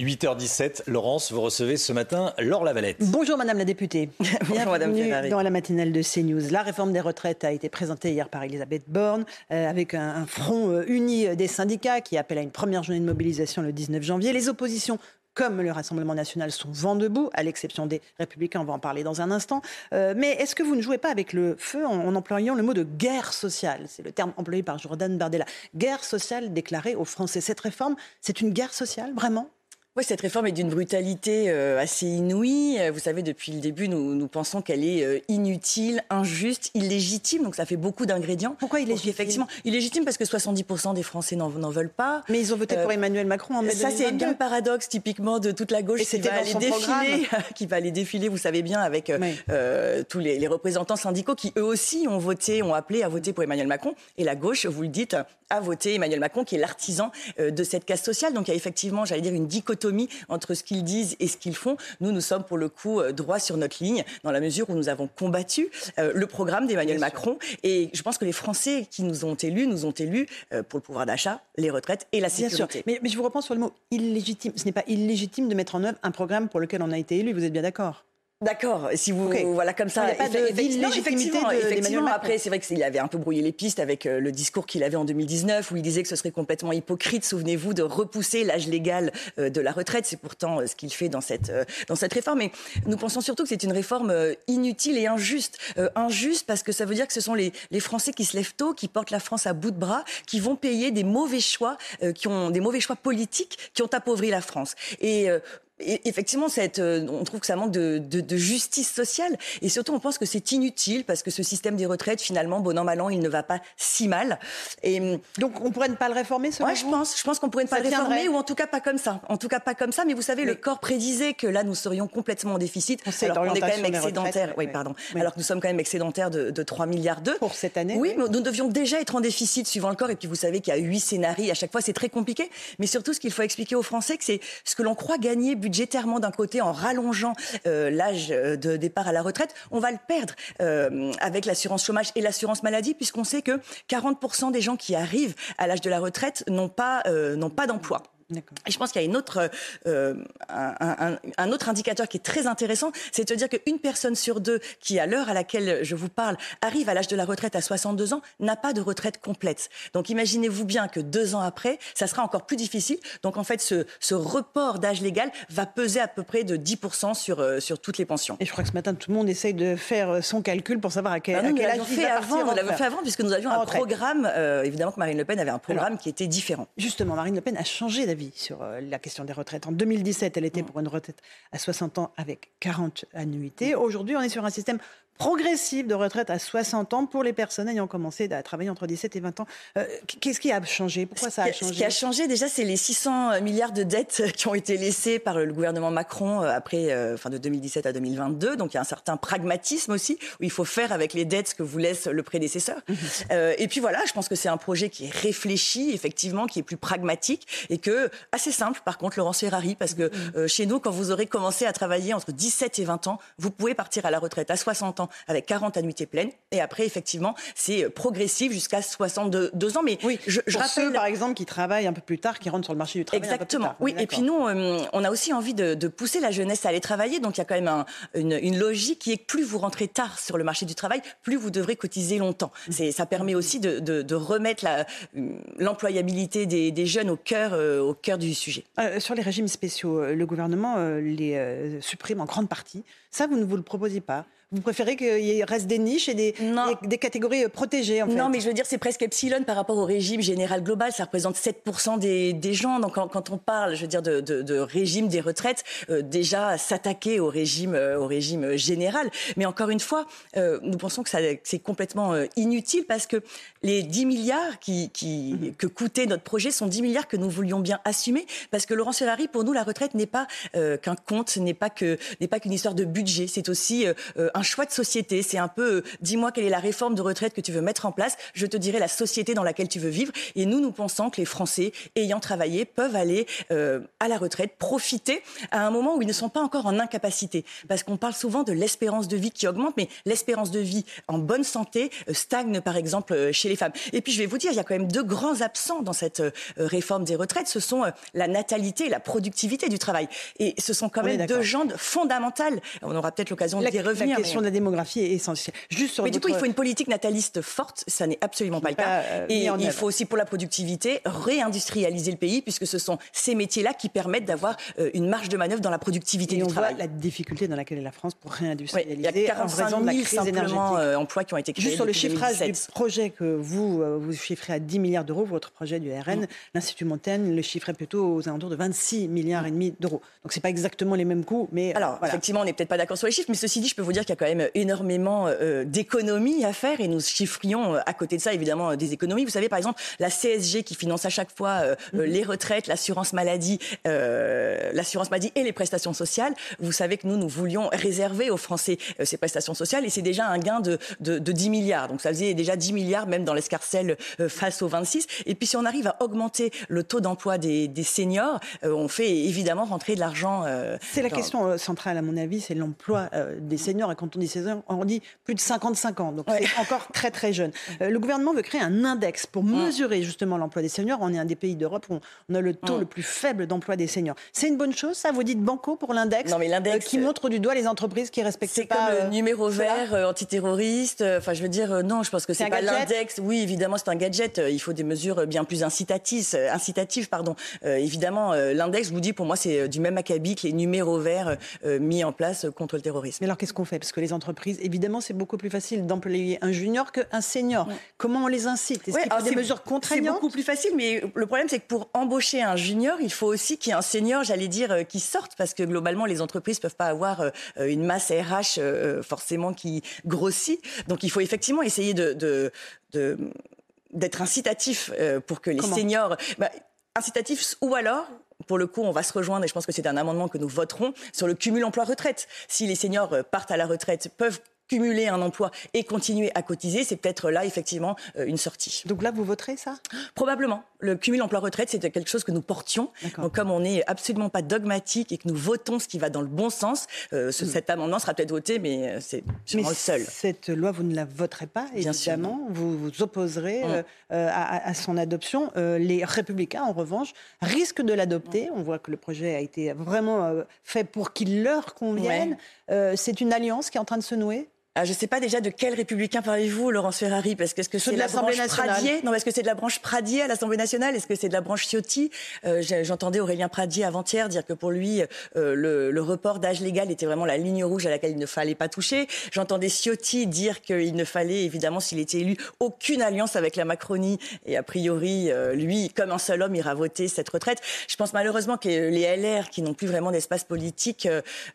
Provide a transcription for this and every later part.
8h17, Laurence, vous recevez ce matin Laure Lavalette. Bonjour Madame la députée. Bonjour Madame Ferrari. dans la matinale de CNews. La réforme des retraites a été présentée hier par Elisabeth Borne euh, avec un, front euh, uni des syndicats qui appelle à une première journée de mobilisation le 19 janvier. Les oppositions comme le Rassemblement national, sont vent debout, à l'exception des Républicains, on va en parler dans un instant. Euh, mais est-ce que vous ne jouez pas avec le feu en, employant le mot de guerre sociale? C'est le terme employé par Jordan Bardella. Guerre sociale déclarée aux Français. Cette réforme, c'est une guerre sociale, vraiment? Oui, cette réforme est d'une brutalité euh, assez inouïe. Euh, vous savez, depuis le début, nous, nous pensons qu'elle est euh, inutile, injuste, illégitime. Donc ça fait beaucoup d'ingrédients. Pourquoi illégitime? Effectivement, illégitime parce que 70% des Français n'en veulent pas. Mais ils ont voté pour Emmanuel Macron en mai Ça, c'est bien le paradoxe typiquement de toute la gauche qui va, aller défiler, qui va aller défiler, vous savez bien, avec tous les, les, représentants syndicaux qui eux aussi ont voté, ont appelé à voter pour Emmanuel Macron. Et la gauche, vous le dites, a voté Emmanuel Macron, qui est l'artisan de cette casse sociale. Donc il y a effectivement, j'allais dire, une dichotomie entre ce qu'ils disent et ce qu'ils font. Nous, nous sommes pour le coup euh, droit sur notre ligne, dans la mesure où nous avons combattu euh, le programme d'Emmanuel Macron. Et je pense que les Français qui nous ont élus, nous ont élus euh, pour le pouvoir d'achat, les retraites et la sécurité. Mais, mais je vous reprends sur le mot illégitime. Ce n'est pas illégitime de mettre en œuvre un programme pour lequel on a été élu. Vous êtes bien d'accord? D'accord, si vous voilà comme ça. Il pas de effectivement, effectivement après c'est vrai qu'il avait un peu brouillé les pistes avec euh, le discours qu'il avait en 2019 où il disait que ce serait complètement hypocrite, souvenez-vous, de repousser l'âge légal euh, de la retraite. C'est pourtant euh, ce qu'il fait dans cette dans cette réforme. Mais nous pensons surtout que c'est une réforme inutile et injuste. injuste parce que ça veut dire que ce sont les, les Français qui se lèvent tôt, qui portent la France à bout de bras, qui vont payer des mauvais choix, qui ont des mauvais choix politiques, qui ont appauvri la France. Et effectivement, cette, euh, on trouve que ça manque de, de, de, justice sociale. Et surtout, on pense que c'est inutile parce que ce système des retraites, finalement, bon an, mal an, il ne va pas si mal. Et hum, donc, on pourrait ne pas le réformer, selon ouais, je pense. Je pense qu'on pourrait ne pas le réformer, ou en tout cas pas comme ça. En tout cas pas comme ça. Mais vous savez, le corps prédisait que là, nous serions complètement en déficit. On alors qu'on est quand même excédentaire. Oui, pardon. Alors que nous sommes quand même excédentaires de, de 3 milliards d'euros. Pour cette année. Oui, mais nous devions déjà être en déficit suivant le corps. Et puis, vous savez qu'il y a huit scénarios. À chaque fois, c'est très compliqué. Mais surtout, ce qu'il faut expliquer aux Français, c'est ce que l'on croit gagner budgétairement d'un côté en rallongeant euh, l'âge euh, de départ à la retraite, on va le perdre euh, avec l'assurance chômage et l'assurance maladie, puisqu'on sait que 40% des gens qui arrivent à l'âge de la retraite n'ont pas, n'ont pas d'emploi. Et je pense qu'il y a une autre, euh, un, un, autre indicateur qui est très intéressant, c'est de dire qu'une personne sur deux qui, à l'heure à laquelle je vous parle, arrive à l'âge de la retraite à 62 ans, n'a pas de retraite complète. Donc imaginez-vous bien que deux ans après, ça sera encore plus difficile. Donc en fait, ce, ce report d'âge légal va peser à peu près de 10% sur, euh, sur toutes les pensions. Et je crois que ce matin, tout le monde essaye de faire son calcul pour savoir à quel, bah, à quel âge il fait avant, On l'avait fait avant, puisque nous avions un programme, euh, évidemment que Marine Le Pen avait un programme qui était différent. Justement, Marine Le Pen a changé d'avis sur euh, la question des retraites. En 2017, elle était pour une retraite à 60 ans avec 40 annuités. Aujourd'hui, on est sur un système progressive de retraite à 60 ans pour les personnes ayant commencé à travailler entre 17 et 20 ans. Euh, qu'est-ce qui a changé? Pourquoi ça a changé Ce qui a changé déjà, c'est les 600 milliards de dettes qui ont été laissées par le gouvernement Macron euh, après, euh, enfin de 2017 à 2022. Donc il y a un certain pragmatisme aussi où il faut faire avec les dettes ce que vous laisse le prédécesseur. Mhm. et puis voilà, je pense que c'est un projet qui est réfléchi, effectivement, qui est plus pragmatique et que assez simple. Par contre, Laurence Ferrari, parce que mhm. chez nous, quand vous aurez commencé à travailler entre 17 et 20 ans, vous pouvez partir à la retraite à 60 ans avec 40 annuités pleines. Et après, effectivement, c'est euh, progressif jusqu'à 62 ans. Mais oui, je, je rappelle... ceux, par exemple, qui travaillent un peu plus tard, qui rentrent sur le marché du travail. Exactement. oui. Et puis nous, euh, on a aussi envie de, pousser la jeunesse à aller travailler. Donc il y a quand même une, logique qui est que plus vous rentrez tard sur le marché du travail, plus vous devrez cotiser longtemps. Mmh. Ça permet aussi de, remettre l'employabilité des, jeunes au cœur, euh, au cœur du sujet. sur les régimes spéciaux, le gouvernement les supprime en grande partie. Ça, vous ne vous le proposez pas vous préférez qu'il reste des niches et des, des, catégories euh, protégées en fait. Non, mais je veux dire, c'est presque epsilon par rapport au régime général global. Ça représente 7% des, des, gens. Donc quand, on parle, je veux dire, de, de, de régime des retraites, euh, déjà s'attaquer au régime, euh, au régime général. Mais encore une fois, nous pensons que c'est complètement inutile parce que les 10 milliards qui, qui, mm-hmm. que coûtait notre projet sont 10 milliards que nous voulions bien assumer. Parce que Laurent Ferrari, pour nous, la retraite n'est pas qu'un compte, n'est pas que n'est pas qu'une histoire de budget. C'est aussi un choix de société. C'est un peu, dis-moi quelle est la réforme de retraite que tu veux mettre en place, je te dirai la société dans laquelle tu veux vivre. Et nous, nous pensons que les Français ayant travaillé peuvent aller à la retraite, profiter à un moment où ils ne sont pas encore en incapacité. Parce qu'on parle souvent de l'espérance de vie qui augmente, mais l'espérance de vie en bonne santé stagne, par exemple, chez les femmes. Et puis, je vais vous dire, il y a quand même deux grands absents dans cette réforme des retraites. Ce sont la natalité et la productivité du travail. Et ce sont quand même deux jambes fondamentales. On aura peut-être l'occasion d'y revenir. Question de la démographie est essentielle. Juste mais du coup, il faut une politique nataliste forte. Ça n'est absolument pas le cas. Euh, et il faut aussi, pour la productivité, réindustrialiser le pays, puisque ce sont ces métiers-là qui permettent d'avoir euh, une marge de manœuvre dans la productivité et du on travail. Voit la difficulté dans laquelle est la France pour réindustrialiser. il y a 45 000 de la crise énergétique. Euh, emplois qui ont été créés. Juste sur le chiffrage du projet que vous, vous chiffrez à 10 milliards d'euros, votre projet du RN, mm. l'Institut Montaigne le chiffrait plutôt aux alentours de 26 milliards et demi d'euros. Donc c'est pas exactement les mêmes coûts, mais alors effectivement, on n'est peut-être pas d'accord sur les chiffres, mais ceci dit, je peux vous dire qu'il y a quand même énormément euh, d'économies à faire et nous chiffrions euh, à côté de ça évidemment euh, des économies. Vous savez par exemple la CSG qui finance à chaque fois mhm. les retraites, l'assurance maladie, l'assurance maladie et les prestations sociales. Vous savez que nous nous voulions réserver aux Français ces prestations sociales et c'est déjà un gain de, de, 10 milliards. Donc ça faisait déjà 10 milliards même dans l'escarcelle face aux 26. Et puis si on arrive à augmenter le taux d'emploi des, des, seniors, on fait évidemment rentrer de l'argent. c'est la question centrale à mon avis, c'est l'emploi des seniors. Et quand on dit seniors, on dit plus de 55 ans. Donc c'est encore très très jeune. Euh, le gouvernement veut créer un index pour mesurer justement l'emploi des seniors. On est un des pays d'Europe où on a le taux le plus faible d'emploi des seniors. C'est une bonne chose, ça Vous dites banco pour l'index Non, mais l'index euh, qui montre du doigt les entreprises qui respectent pas. C'est comme le euh, numéro vert antiterroriste. Enfin, je veux dire, non, je pense que c'est pas l'index. Oui, évidemment, c'est un gadget. Il faut des mesures bien plus incitatives. incitatives pardon. évidemment, l'index, je vous dis, pour moi, c'est du même acabit que les numéros verts mis en place contre le terrorisme. Mais alors, qu'est-ce qu'on fait? Parce que les entreprises, évidemment, c'est beaucoup plus facile d'employer un junior qu'un senior. Comment on les incite? Est-ce qu'il faut des mesures contraignantes C'est beaucoup plus facile, mais le problème, c'est que pour embaucher un junior, il faut aussi qu'il y ait un senior, j'allais dire, euh, qui sorte, parce que globalement, les entreprises peuvent pas avoir euh, une masse RH euh, forcément qui grossit. Donc, il faut effectivement essayer de, d'être incitatif pour que les seniors. Bah, incitatif ou alors pour le coup, on va se rejoindre et je pense que c'est un amendement que nous voterons sur le cumul emploi-retraite. Si les seniors euh, partent à la retraite, peuvent cumuler un emploi et continuer à cotiser, c'est peut-être là effectivement euh, une sortie. Donc là, vous voterez ça? Probablement. Le cumul emploi-retraite, c'était quelque chose que nous portions. Donc comme on n'est absolument pas dogmatique et que nous votons ce qui va dans le bon sens, euh, hmm. cet amendement sera peut-être voté, mais euh, c'est sûrement le seul. Cette loi, vous ne la voterez pas, évidemment. Vous vous opposerez hmm. à, à, son adoption. les Républicains, en revanche, risquent de l'adopter. Hmm. On voit que le projet a été vraiment fait pour qu'il leur convienne. c'est une alliance qui est en train de se nouer? Je ne sais pas déjà de quel républicain parlez-vous, Laurence Ferrari, parce que est-ce que c'est de la branche Pradier? Non, est-ce que c'est de la branche Pradier à l'Assemblée nationale? Est-ce que c'est de la branche Ciotti? Euh, J'entendais Aurélien Pradier avant-hier dire que pour lui, euh, le, le, report d'âge légal était vraiment la ligne rouge à laquelle il ne fallait pas toucher. J'entendais Ciotti dire qu'il ne fallait, évidemment, s'il était élu, aucune alliance avec la Macronie. Et a priori, euh, lui, comme un seul homme, ira voter cette retraite. Je pense malheureusement que les LR, qui n'ont plus vraiment d'espace politique,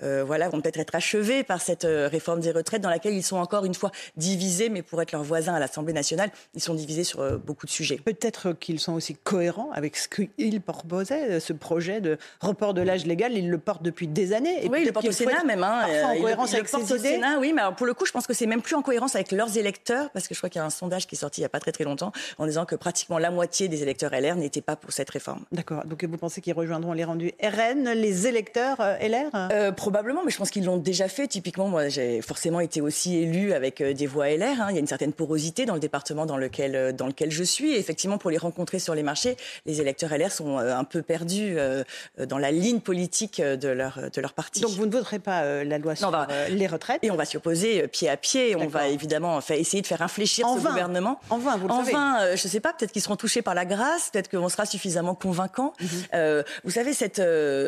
voilà, vont peut-être être achevés par cette réforme des retraites dans laquelle ils sont encore une fois divisés, mais pour être leurs voisins à l'Assemblée nationale, ils sont divisés sur euh, beaucoup de sujets. Peut-être qu'ils sont aussi cohérents avec ce qu'ils proposaient, euh, ce projet de report de l'âge légal, ils le portent depuis des années. Et oui, ils le portent au Sénat même. Hein, en euh, cohérence avec ses idées. Sénat, oui, mais pour le coup, je pense que c'est même plus en cohérence avec leurs électeurs, parce que je crois qu'il y a un sondage qui est sorti il n'y a pas très très longtemps, en disant que pratiquement la moitié des électeurs LR n'étaient pas pour cette réforme. D'accord. Donc vous pensez qu'ils rejoindront les rendus RN, les électeurs LR Probablement, mais je pense qu'ils l'ont déjà fait. Typiquement, moi, j'ai forcément été aussi élu avec euh, des voix LR. Hein. Il y a une certaine porosité dans le département dans lequel, euh, dans lequel je suis. Et effectivement, pour les rencontrer sur les marchés, les électeurs LR sont euh, un peu perdus dans la ligne politique de leur, de leur parti. Donc vous ne voterez pas la loi sur les retraites Et on va s'y opposer pied à pied. On va évidemment essayer de faire infléchir ce gouvernement. En vain, vous le en savez. vain, je ne sais pas, peut-être qu'ils seront touchés par la grâce, peut-être qu'on sera suffisamment convaincant. Mhm. vous savez, cette,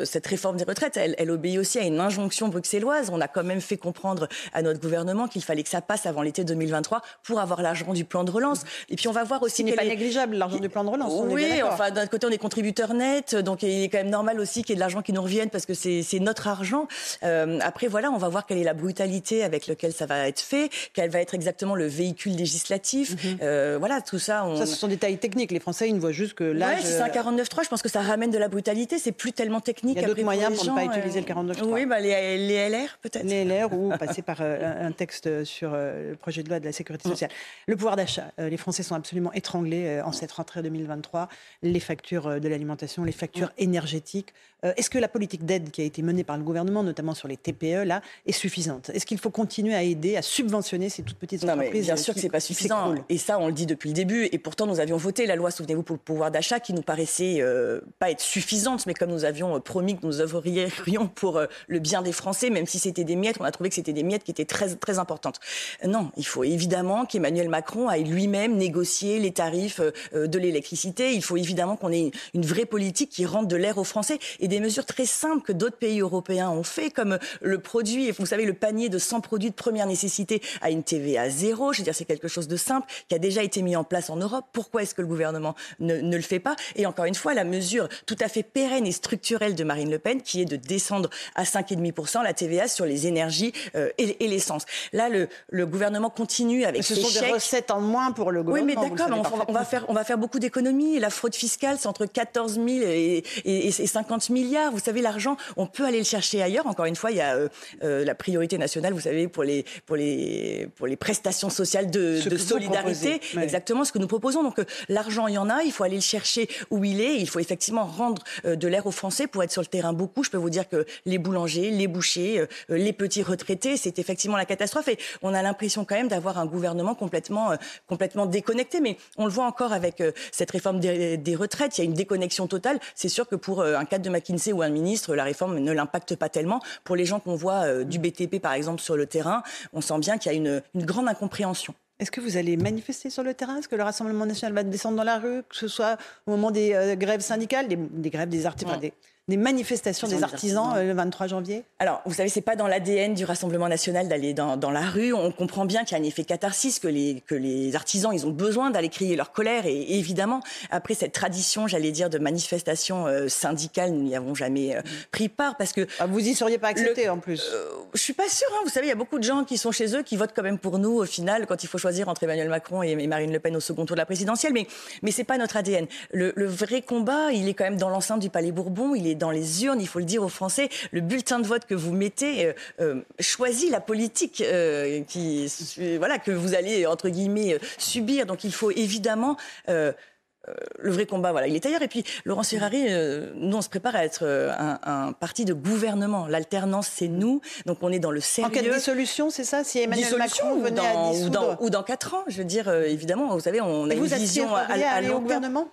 cette réforme des retraites, elle, elle obéit aussi à une injonction bruxelloise. On a quand même fait comprendre à notre gouvernement qu'il fallait que ça passe avant l'été 2023 pour avoir l'argent du plan de relance. Et puis on va voir aussi. Ce n'est pas négligeable, l'argent du plan de relance. oui, enfin d'un côté on est contributeur net, donc il est quand même normal aussi qu'il y ait de l'argent qui nous revienne parce que c'est notre argent. Euh, après voilà, on va voir quelle est la brutalité avec laquelle ça va être fait, quel va être exactement le véhicule législatif. Mhm. euh, voilà, tout ça. Ça, ce sont des détails techniques. Les Français, ils ne voient juste que là. Ouais, c'est un 49.3. Je pense que ça ramène de la brutalité. C'est plus tellement technique. Il y a d'autres moyens pour, ne pas utiliser le 49.3. Oui, bah, les, les LR peut-être. Les LR ou passer par euh, un texte sur euh, le projet de loi de la sécurité sociale. Le pouvoir d'achat. les Français sont absolument étranglés en cette rentrée 2023. Les factures de l'alimentation, les factures énergétiques. Est-ce que la politique d'aide qui a été menée par le gouvernement, notamment sur les TPE, là, est suffisante? Est-ce qu'il faut continuer à aider, à subventionner ces toutes petites entreprises non, mais Bien sûr que c'est pas suffisant. Et ça, on le dit depuis le début. Et pourtant, nous avions voté la loi, souvenez-vous, pour le pouvoir d'achat, qui nous paraissait euh, pas être suffisante, mais comme nous avions euh, promis que nous œuvrerions pour euh, le bien des Français, même si c'était des miettes, on a trouvé que c'était des miettes qui étaient très très importantes. Non, il faut évidemment qu'Emmanuel Macron aille lui-même négocier les tarifs de l'électricité. Il faut évidemment qu'on ait une vraie politique qui rende de l'air aux Français et des mesures très simples que d'autres pays européens ont fait, comme le produit, vous savez, le panier de 100 produits de première nécessité à une TVA zéro. Je veux dire, c'est quelque chose de simple qui a déjà été mis en place en Europe. Pourquoi est-ce que le gouvernement ne, le fait pas? Et encore une fois, la mesure tout à fait pérenne et structurelle de Marine Le Pen, qui est de descendre à 5,5% la TVA sur les énergies euh, et, l'essence. Là, le, le, gouvernement continue avec ce sont des recettes en moins pour le gouvernement. Oui, mais d'accord, on, va faire, on va faire beaucoup d'économies. La fraude fiscale, c'est entre 14 000 et, et, 50 milliards. Vous savez, l'argent, on peut aller le chercher ailleurs. Encore une fois, il y a euh, euh, la priorité nationale, vous savez, pour les, pour les, pour les prestations sociales de, de solidarité. Exactement ce que nous proposons. Donc, l'argent, il y en a. Il faut aller le chercher où il est. Il faut effectivement rendre euh, de l'air aux Français pour être sur le terrain beaucoup. Je peux vous dire que les boulangers, les bouchers, euh, les petits retraités, c'est effectivement la catastrophe. Et on a l'impression quand même d'avoir un gouvernement complètement, euh, complètement déconnecté. Mais on le voit encore avec cette réforme des, retraites. Il y a une déconnexion totale. C'est sûr que pour un cadre de McKinsey ou un ministre, la réforme ne l'impacte pas tellement. Pour les gens qu'on voit du BTP, par exemple, sur le terrain, on sent bien qu'il y a une, une grande incompréhension. Est-ce que vous allez manifester sur le terrain? Est-ce que le Rassemblement national va descendre dans la rue, que ce soit au moment des euh, grèves syndicales, des, grèves des artistes, des, des manifestations des artisans euh, le 23 janvier Alors, vous savez, c'est pas dans l'ADN du Rassemblement national d'aller dans, dans, la rue. On comprend bien qu'il y a un effet catharsis, que les, que les artisans, ils ont besoin d'aller crier leur colère. Et, évidemment, après cette tradition, j'allais dire, de manifestations euh, syndicales, nous n'y avons jamais euh, pris part parce que... Ah, vous y seriez pas accepté en plus Je suis pas sûre. Hein. Vous savez, il y a beaucoup de gens qui sont chez eux, qui votent quand même pour nous au final, quand il faut choisir entre Emmanuel Macron et, Marine Le Pen au second tour de la présidentielle. Mais, mais c'est pas notre ADN. Le, le vrai combat, il est quand même dans l'enceinte du Palais Bourbon, il est dans les urnes, il faut le dire aux Français, le bulletin de vote que vous mettez euh, euh, choisit la politique euh, qui, voilà, que vous allez, entre guillemets, subir. Donc il faut évidemment le vrai combat, voilà, il est ailleurs. Et puis, Laurent Ferrari, nous, on se prépare à être un, parti de gouvernement. L'alternance, c'est nous. Donc, on est dans le sérieux. En cas de dissolution, c'est ça Si Emmanuel Macron venait à dissoudre... ou, dans, quatre ans, je veux dire, évidemment, vous savez, on a une vision à, à, à long gouvernement?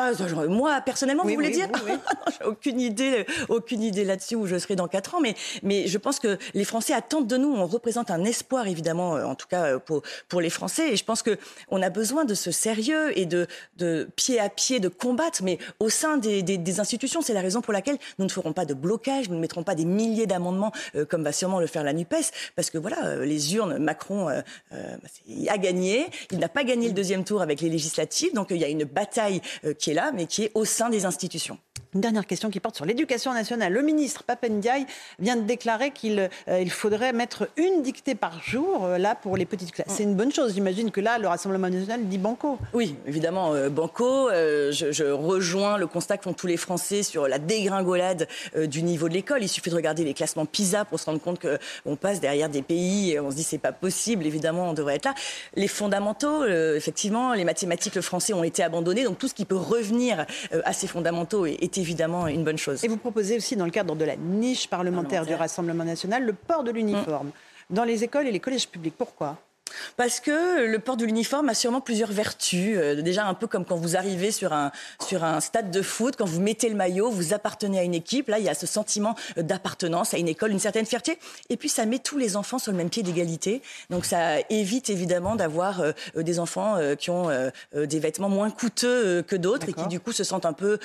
Ah, moi, personnellement, vous voulez dire J'ai aucune idée, aucune idée là-dessus où je serai dans quatre ans. Mais, mais je pense que les Français attendent de nous. On représente un espoir, évidemment, euh, en tout cas euh, pour, pour les Français. Et je pense que on a besoin de ce sérieux et de, de pied à pied de combattre, mais au sein des, des, institutions. C'est la raison pour laquelle nous ne ferons pas de blocage, nous ne mettrons pas des milliers d'amendements euh, comme va sûrement le faire la Nupes, parce que voilà, les urnes, Macron a gagné. Il n'a pas gagné le deuxième tour avec les législatives, donc il y a une bataille qui est là, mais qui est au sein des institutions. Une dernière question qui porte sur l'éducation nationale. Le ministre Papendiaï vient de déclarer qu'il euh, faudrait mettre une dictée par jour euh, là pour les petites classes. C'est une bonne chose. J'imagine que là, le Rassemblement national dit banco. Oui, évidemment, euh, banco. Je, rejoins le constat que font tous les Français sur la dégringolade du niveau de l'école. Il suffit de regarder les classements PISA pour se rendre compte qu'on passe derrière des pays et on se dit c'est pas possible. Évidemment, on devrait être là. Les fondamentaux, effectivement, les mathématiques, le français ont été abandonnés. Donc tout ce qui peut revenir à ces fondamentaux est évidemment une bonne chose. Et vous proposez aussi, dans le cadre de la niche parlementaire, du Rassemblement national, le port de l'uniforme mm. dans les écoles et les collèges publics. Pourquoi? Parce que le port de l'uniforme a sûrement plusieurs vertus. Euh, déjà un peu comme quand vous arrivez sur un, sur un stade de foot, quand vous mettez le maillot, vous appartenez à une équipe. Là, il y a ce sentiment d'appartenance à une école, une certaine fierté. Et puis ça met tous les enfants sur le même pied d'égalité. Donc ça évite évidemment d'avoir euh, des enfants euh, qui ont des vêtements moins coûteux que d'autres et qui du coup se sentent un peu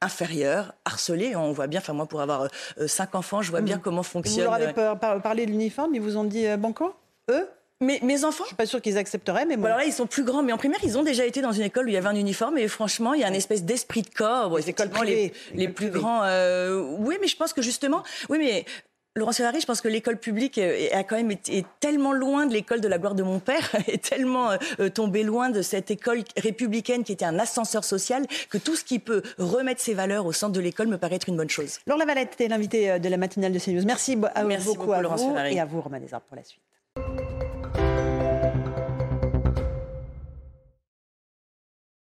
inférieurs, harcelés. On voit bien, enfin moi pour avoir cinq enfants, je vois bien mmh. comment fonctionne. Vous leur avez parlé de l'uniforme, ils vous ont dit banco eux? Mais mes enfants? Je suis pas sûre qu'ils accepteraient, mais bon. alors là, ils sont plus grands, mais en primaire, ils ont déjà été dans une école où il y avait un uniforme, et franchement, il y a une espèce d'esprit de corps. Les écoles privées. Les, les plus grands. Euh, oui, mais je pense que justement, oui, mais Laurent Ferrari, je pense que l'école publique a quand même été tellement loin de l'école de la gloire de mon père, est tellement euh, tombé loin de cette école républicaine qui était un ascenseur social, que tout ce qui peut remettre ses valeurs au centre de l'école me paraît être une bonne chose. Laure Lavalette est l'invité euh, de la matinale de CNews. Merci, à Merci beaucoup, beaucoup à Laurent vous Ferrari. et à vous, Romain pour la suite.